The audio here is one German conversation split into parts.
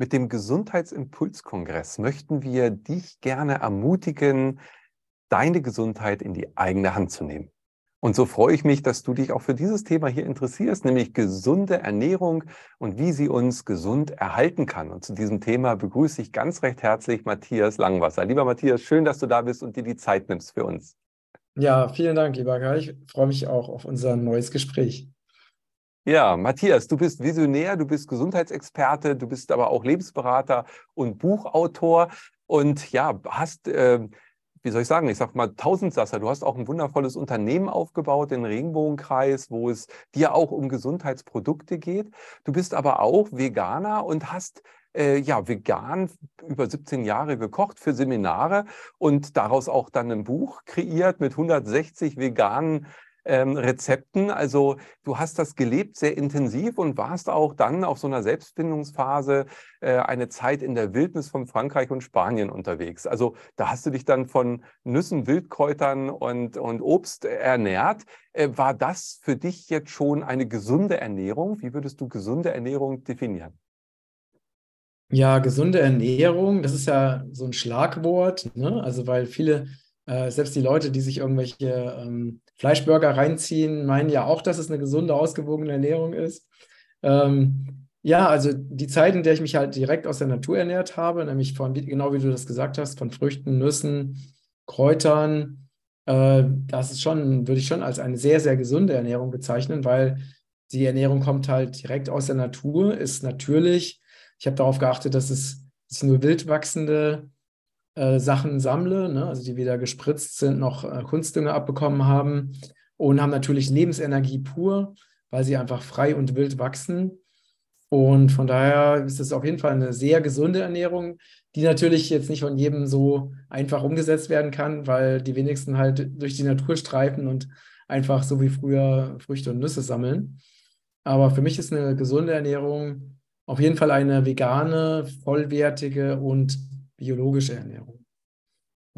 Mit dem Gesundheitsimpulskongress möchten wir dich gerne ermutigen, deine Gesundheit in die eigene Hand zu nehmen. Und so freue ich mich, dass du dich auch für dieses Thema hier interessierst, nämlich gesunde Ernährung und wie sie uns gesund erhalten kann. Und zu diesem Thema begrüße ich ganz recht herzlich Matthias Langwasser. Lieber Matthias, schön, dass du da bist und dir die Zeit nimmst für uns. Ja, vielen Dank, lieber Kai. Ich freue mich auch auf unser neues Gespräch. Ja, Matthias, du bist Visionär, du bist Gesundheitsexperte, du bist aber auch Lebensberater und Buchautor und ja, hast, äh, wie soll ich sagen, ich sag mal Tausendsasser, du hast auch ein wundervolles Unternehmen aufgebaut, den Regenbogenkreis, wo es dir auch um Gesundheitsprodukte geht. Du bist aber auch Veganer und hast äh, ja, vegan über 17 Jahre gekocht für Seminare und daraus auch dann ein Buch kreiert mit 160 veganen ähm, Rezepten. Also du hast das gelebt sehr intensiv und warst auch dann auf so einer Selbstfindungsphase äh, eine Zeit in der Wildnis von Frankreich und Spanien unterwegs. Also da hast du dich dann von Nüssen, Wildkräutern und, und Obst ernährt. Äh, war das für dich jetzt schon eine gesunde Ernährung? Wie würdest du gesunde Ernährung definieren? Ja, gesunde Ernährung, das ist ja so ein Schlagwort, ne? Also weil viele äh, selbst die Leute, die sich irgendwelche ähm, Fleischburger reinziehen, meinen ja auch, dass es eine gesunde, ausgewogene Ernährung ist. Ähm, ja, also die Zeit, in der ich mich halt direkt aus der Natur ernährt habe, nämlich von, genau wie du das gesagt hast, von Früchten, Nüssen, Kräutern, äh, das ist schon, würde ich schon als eine sehr, sehr gesunde Ernährung bezeichnen, weil die Ernährung kommt halt direkt aus der Natur, ist natürlich. Ich habe darauf geachtet, dass es, dass nur wild wachsende äh, Sachen sammle, ne? also die weder gespritzt sind noch äh, Kunstdünger abbekommen haben und haben natürlich Lebensenergie pur, weil sie einfach frei und wild wachsen. Und von daher ist es auf jeden Fall eine sehr gesunde Ernährung, die natürlich jetzt nicht von jedem so einfach umgesetzt werden kann, weil die wenigsten halt durch die Natur streifen und einfach so wie früher Früchte und Nüsse sammeln. Aber für mich ist eine gesunde Ernährung auf jeden Fall eine vegane, vollwertige und biologische Ernährung.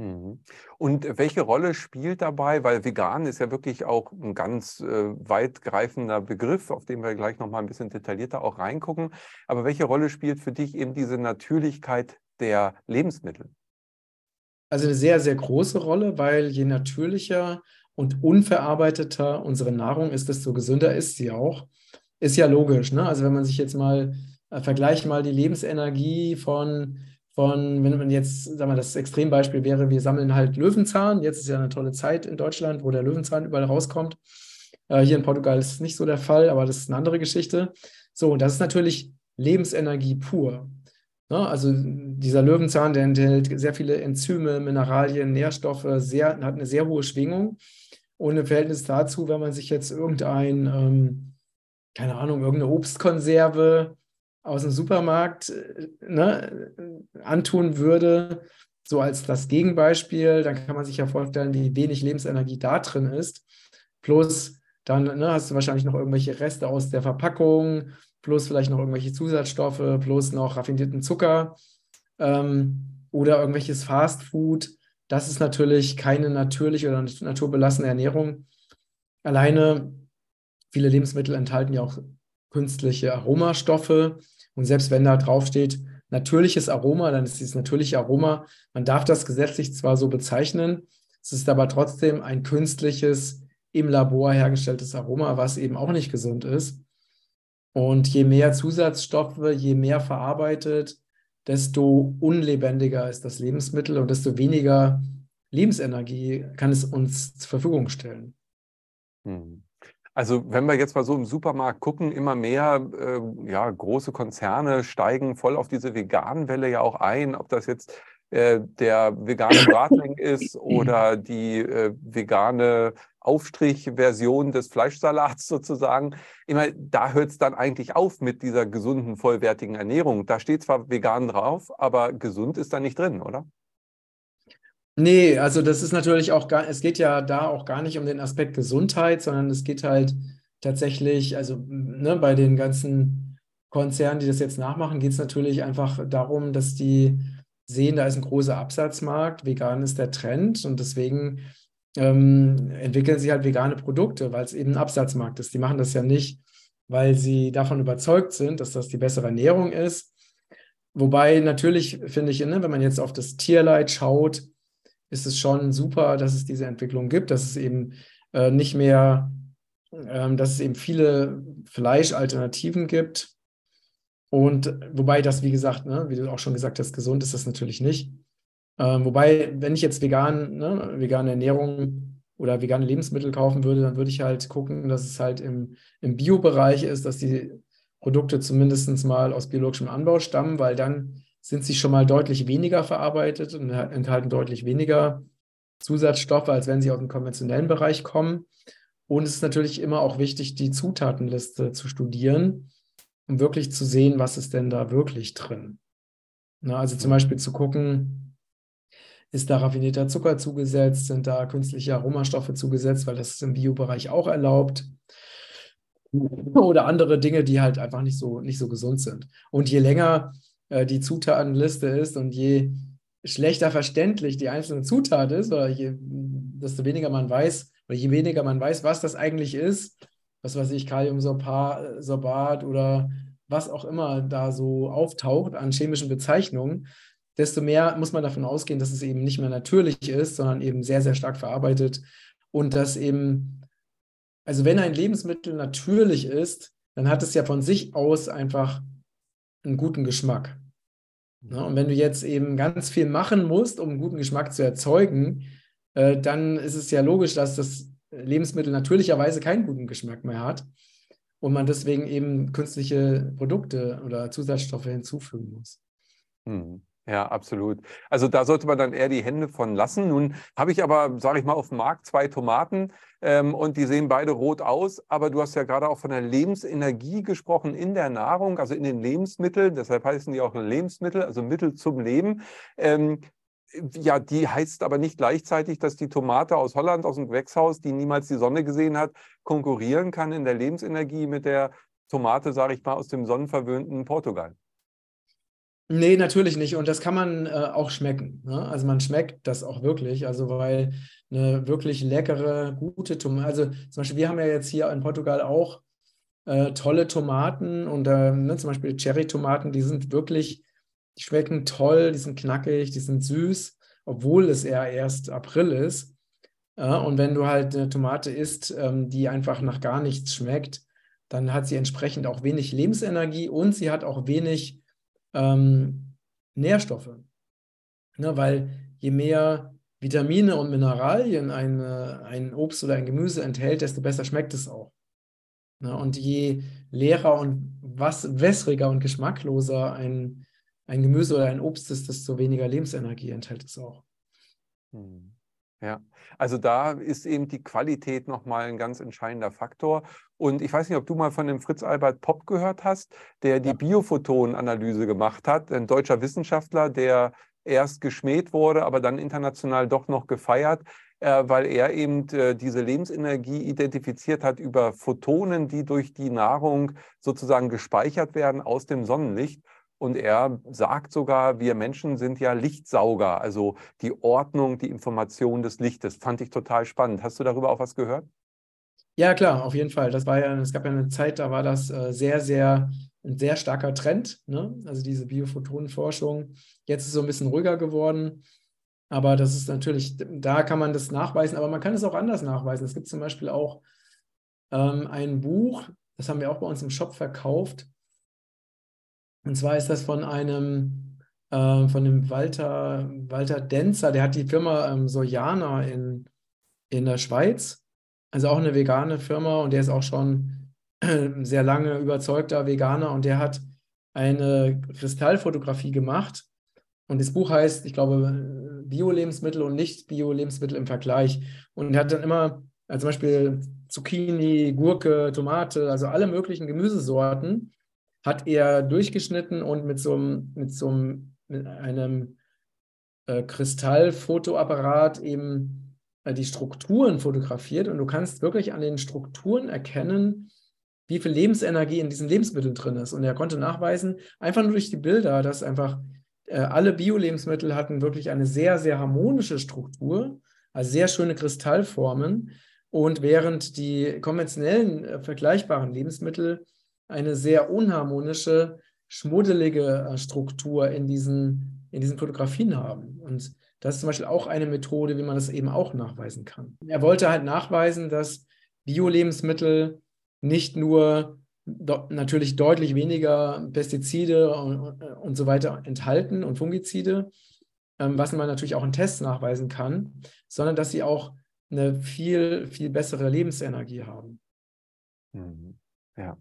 Mhm. Und welche Rolle spielt dabei, weil vegan ist ja wirklich auch ein ganz äh, weitgreifender Begriff, auf den wir gleich nochmal ein bisschen detaillierter auch reingucken, aber welche Rolle spielt für dich eben diese Natürlichkeit der Lebensmittel? Also eine sehr, sehr große Rolle, weil je natürlicher und unverarbeiteter unsere Nahrung ist, desto gesünder ist sie auch. Ist ja logisch. Ne? Also wenn man sich jetzt mal äh, vergleicht, mal die Lebensenergie von von, wenn man jetzt, sagen wir, das Extrembeispiel wäre, wir sammeln halt Löwenzahn. Jetzt ist ja eine tolle Zeit in Deutschland, wo der Löwenzahn überall rauskommt. Äh, hier in Portugal ist es nicht so der Fall, aber das ist eine andere Geschichte. So, und das ist natürlich Lebensenergie pur. Ne? Also dieser Löwenzahn, der enthält sehr viele Enzyme, Mineralien, Nährstoffe, sehr, hat eine sehr hohe Schwingung. Und im Verhältnis dazu, wenn man sich jetzt irgendein, ähm, keine Ahnung, irgendeine Obstkonserve aus dem Supermarkt äh, ne, antun würde, so als das Gegenbeispiel, dann kann man sich ja vorstellen, wie wenig Lebensenergie da drin ist. Plus, dann ne, hast du wahrscheinlich noch irgendwelche Reste aus der Verpackung, plus vielleicht noch irgendwelche Zusatzstoffe, plus noch raffinierten Zucker ähm, oder irgendwelches Fastfood. Das ist natürlich keine natürliche oder naturbelassene Ernährung. Alleine viele Lebensmittel enthalten ja auch künstliche Aromastoffe. Und selbst wenn da draufsteht, natürliches Aroma, dann ist dieses natürliche Aroma, man darf das gesetzlich zwar so bezeichnen, es ist aber trotzdem ein künstliches, im Labor hergestelltes Aroma, was eben auch nicht gesund ist. Und je mehr Zusatzstoffe, je mehr verarbeitet, desto unlebendiger ist das Lebensmittel und desto weniger Lebensenergie kann es uns zur Verfügung stellen. Hm. Also wenn wir jetzt mal so im Supermarkt gucken, immer mehr äh, ja, große Konzerne steigen voll auf diese Vegan-Welle ja auch ein, ob das jetzt äh, der vegane Bratling ist oder die äh, vegane Aufstrichversion des Fleischsalats sozusagen. Immer, da hört es dann eigentlich auf mit dieser gesunden, vollwertigen Ernährung. Da steht zwar vegan drauf, aber gesund ist da nicht drin, oder? Nee, also das ist natürlich auch gar, es geht ja da auch gar nicht um den Aspekt Gesundheit, sondern es geht halt tatsächlich, also ne, bei den ganzen Konzernen, die das jetzt nachmachen, geht es natürlich einfach darum, dass die sehen, da ist ein großer Absatzmarkt, vegan ist der Trend und deswegen ähm, entwickeln sie halt vegane Produkte, weil es eben ein Absatzmarkt ist. Die machen das ja nicht, weil sie davon überzeugt sind, dass das die bessere Ernährung ist, wobei natürlich finde ich, ne, wenn man jetzt auf das Tierleid schaut, ist es schon super, dass es diese Entwicklung gibt, dass es eben äh, nicht mehr, äh, dass es eben viele Fleischalternativen gibt. Und wobei das, wie gesagt, ne, wie du auch schon gesagt hast, gesund ist das natürlich nicht. Ähm, wobei, wenn ich jetzt vegan, ne, vegane Ernährung oder vegane Lebensmittel kaufen würde, dann würde ich halt gucken, dass es halt im, im Bio-Bereich ist, dass die Produkte zumindest mal aus biologischem Anbau stammen, weil dann sind sie schon mal deutlich weniger verarbeitet und enthalten deutlich weniger Zusatzstoffe, als wenn sie aus dem konventionellen Bereich kommen. Und es ist natürlich immer auch wichtig, die Zutatenliste zu studieren, um wirklich zu sehen, was ist denn da wirklich drin. Na, also zum Beispiel zu gucken, ist da raffinierter Zucker zugesetzt, sind da künstliche Aromastoffe zugesetzt, weil das ist im Biobereich auch erlaubt. Oder andere Dinge, die halt einfach nicht so, nicht so gesund sind. Und je länger äh, die Zutatenliste ist und je schlechter verständlich die einzelne Zutat ist, oder je, desto weniger man weiß, oder je weniger man weiß, was das eigentlich ist, was weiß ich, Kaliumsorbat oder was auch immer da so auftaucht an chemischen Bezeichnungen, desto mehr muss man davon ausgehen, dass es eben nicht mehr natürlich ist, sondern eben sehr, sehr stark verarbeitet und dass eben, also wenn ein Lebensmittel natürlich ist, dann hat es ja von sich aus einfach einen guten Geschmack. Ne? Und wenn du jetzt eben ganz viel machen musst, um einen guten Geschmack zu erzeugen, äh, dann ist es ja logisch, dass das Lebensmittel natürlicherweise keinen guten Geschmack mehr hat und man deswegen eben künstliche Produkte oder Zusatzstoffe hinzufügen muss. Hm. Ja, absolut. Also da sollte man dann eher die Hände von lassen. Nun habe ich aber, sage ich mal, auf dem Markt zwei Tomaten ähm, und die sehen beide rot aus. Aber du hast ja gerade auch von der Lebensenergie gesprochen in der Nahrung, also in den Lebensmitteln. Deshalb heißen die auch Lebensmittel, also Mittel zum Leben. Ähm, ja, die heißt aber nicht gleichzeitig, dass die Tomate aus Holland, aus dem Gewächshaus, die niemals die Sonne gesehen hat, konkurrieren kann in der Lebensenergie mit der Tomate, sage ich mal, aus dem sonnenverwöhnten Portugal. Nee, natürlich nicht. Und das kann man äh, auch schmecken. Ne? Also man schmeckt das auch wirklich. Also weil eine wirklich leckere, gute Tomate, also zum Beispiel, wir haben ja jetzt hier in Portugal auch äh, tolle Tomaten und äh, ne, zum Beispiel Cherry-Tomaten, die sind wirklich, die schmecken toll, die sind knackig, die sind süß, obwohl es eher erst April ist. und wenn du halt eine Tomate isst, ähm, die einfach nach gar nichts schmeckt, dann hat sie entsprechend auch wenig Lebensenergie und sie hat auch wenig ähm, Nährstoffe. Ne, weil je mehr Vitamine und Mineralien ein, ein Obst oder ein Gemüse enthält, desto besser schmeckt es auch. Ne, und je leerer und was, wässriger und geschmackloser ein, ein Gemüse oder ein Obst ist, desto weniger Lebensenergie enthält es auch. Hm. Ja, also da ist eben die Qualität nochmal ein ganz entscheidender Faktor. Und ich weiß nicht, ob du mal von dem Fritz Albert Popp gehört hast, der die Biophotonanalyse gemacht hat, ein deutscher Wissenschaftler, der erst geschmäht wurde, aber dann international doch noch gefeiert, äh, weil er eben äh, diese Lebensenergie identifiziert hat über Photonen, die durch die Nahrung sozusagen gespeichert werden aus dem Sonnenlicht. Und er sagt sogar, wir Menschen sind ja Lichtsauger, also die Ordnung, die Information des Lichtes. Fand ich total spannend. Hast du darüber auch was gehört? Ja, klar, auf jeden Fall. Das war ja, es gab ja eine Zeit, da war das äh, sehr, sehr, ein sehr starker Trend, ne? also diese Biophotonenforschung. Jetzt ist es so ein bisschen ruhiger geworden. Aber das ist natürlich, da kann man das nachweisen, aber man kann es auch anders nachweisen. Es gibt zum Beispiel auch ähm, ein Buch, das haben wir auch bei uns im Shop verkauft. Und zwar ist das von einem, äh, von dem Walter, Walter Denzer, der hat die Firma ähm, Sojana in, in der Schweiz, also auch eine vegane Firma. Und der ist auch schon sehr lange überzeugter Veganer. Und der hat eine Kristallfotografie gemacht. Und das Buch heißt, ich glaube, Bio-Lebensmittel und Nicht-Bio-Lebensmittel im Vergleich. Und er hat dann immer also zum Beispiel Zucchini, Gurke, Tomate, also alle möglichen Gemüsesorten hat er durchgeschnitten und mit so einem, mit so einem, mit einem äh, Kristallfotoapparat eben äh, die Strukturen fotografiert und du kannst wirklich an den Strukturen erkennen, wie viel Lebensenergie in diesen Lebensmitteln drin ist. Und er konnte nachweisen, einfach nur durch die Bilder, dass einfach äh, alle Bio-Lebensmittel hatten wirklich eine sehr, sehr harmonische Struktur, also sehr schöne Kristallformen. Und während die konventionellen äh, vergleichbaren Lebensmittel eine sehr unharmonische schmuddelige äh, Struktur in diesen, in diesen Fotografien haben. Und das ist zum Beispiel auch eine Methode, wie man das eben auch nachweisen kann. Er wollte halt nachweisen, dass Bio-Lebensmittel nicht nur natürlich deutlich weniger Pestizide und, und, so weiter enthalten und Fungizide, ähm, was man natürlich auch in Tests nachweisen kann, sondern dass sie auch eine viel, viel bessere Lebensenergie haben. Mhm. Ja.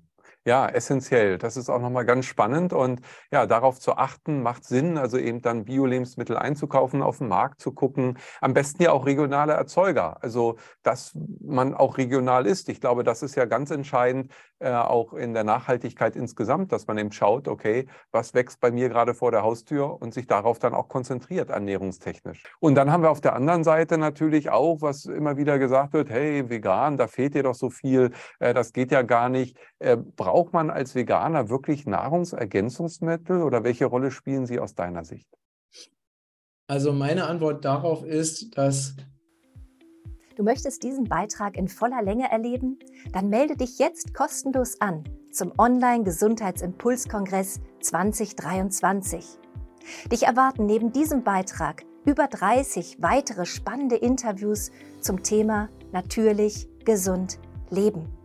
Ja, essentiell. Das ist auch nochmal ganz spannend. Und ja, darauf zu achten, macht Sinn, also eben dann Bio-Lebensmittel einzukaufen, auf den Markt zu gucken. Am besten ja auch regionale Erzeuger. Also, dass man auch regional ist. Ich glaube, das ist ja ganz entscheidend, äh, auch in der Nachhaltigkeit insgesamt, dass man eben schaut, okay, was wächst bei mir gerade vor der Haustür und sich darauf dann auch konzentriert, ernährungstechnisch. Und dann haben wir auf der anderen Seite natürlich auch, was immer wieder gesagt wird, hey, vegan, da fehlt dir doch so viel, äh, das geht ja gar nicht. Äh, braucht man als Veganer wirklich Nahrungsergänzungsmittel oder welche Rolle spielen sie aus deiner Sicht? Also meine Antwort darauf ist, dass Du möchtest diesen Beitrag in voller Länge erleben? Dann melde dich jetzt kostenlos an zum Online-Gesundheitsimpulskongress 2023. Dich erwarten neben diesem Beitrag über 30 weitere spannende Interviews zum Thema Natürlich, gesund, leben.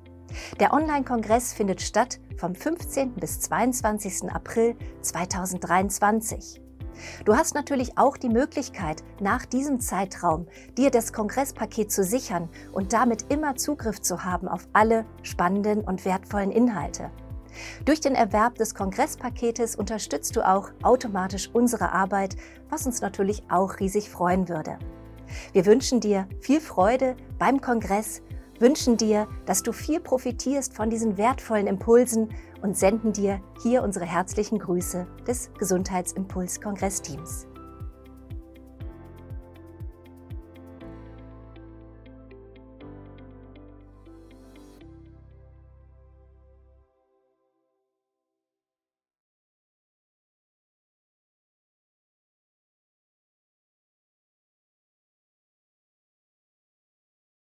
Der Online-Kongress findet statt vom 15. bis 22. April 2023. Du hast natürlich auch die Möglichkeit, nach diesem Zeitraum dir das Kongresspaket zu sichern und damit immer Zugriff zu haben auf alle spannenden und wertvollen Inhalte. Durch den Erwerb des Kongresspaketes unterstützt du auch automatisch unsere Arbeit, was uns natürlich auch riesig freuen würde. Wir wünschen dir viel Freude beim Kongress wünschen dir, dass du viel profitierst von diesen wertvollen Impulsen und senden dir hier unsere herzlichen Grüße des Gesundheitsimpuls-Kongressteams.